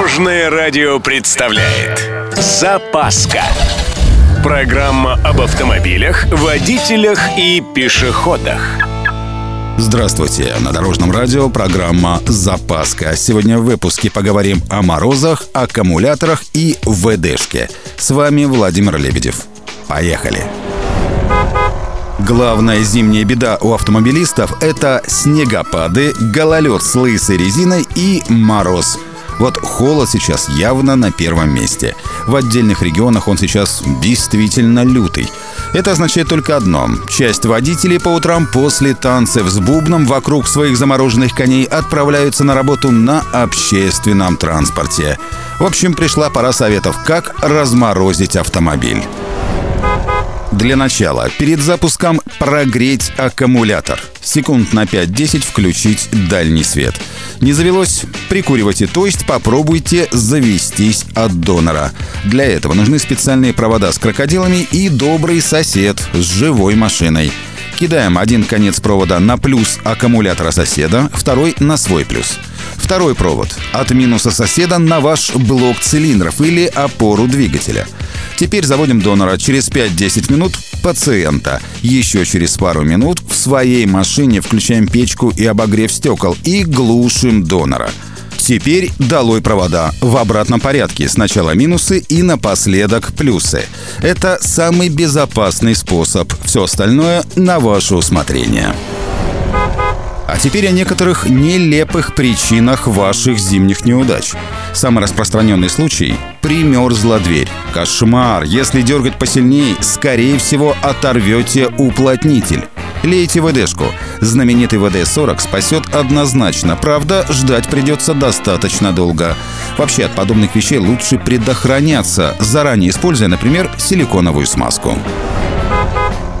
Дорожное радио представляет Запаска Программа об автомобилях, водителях и пешеходах Здравствуйте! На Дорожном радио программа «Запаска». Сегодня в выпуске поговорим о морозах, аккумуляторах и ВДшке. С вами Владимир Лебедев. Поехали! Главная зимняя беда у автомобилистов – это снегопады, гололед с лысой резиной и мороз – вот холод сейчас явно на первом месте. В отдельных регионах он сейчас действительно лютый. Это означает только одно. Часть водителей по утрам после танцев с бубном вокруг своих замороженных коней отправляются на работу на общественном транспорте. В общем, пришла пора советов, как разморозить автомобиль. Для начала, перед запуском прогреть аккумулятор. Секунд на 5-10 включить дальний свет. Не завелось? Прикуривайте, то есть попробуйте завестись от донора. Для этого нужны специальные провода с крокодилами и добрый сосед с живой машиной. Кидаем один конец провода на плюс аккумулятора соседа, второй на свой плюс. Второй провод от минуса соседа на ваш блок цилиндров или опору двигателя – Теперь заводим донора через 5-10 минут пациента. Еще через пару минут в своей машине включаем печку и обогрев стекол и глушим донора. Теперь долой провода. В обратном порядке. Сначала минусы и напоследок плюсы. Это самый безопасный способ. Все остальное на ваше усмотрение. А теперь о некоторых нелепых причинах ваших зимних неудач. Самый распространенный случай – примерзла дверь. Кошмар! Если дергать посильнее, скорее всего оторвете уплотнитель. Лейте ВДшку. Знаменитый ВД-40 спасет однозначно, правда, ждать придется достаточно долго. Вообще от подобных вещей лучше предохраняться, заранее используя, например, силиконовую смазку.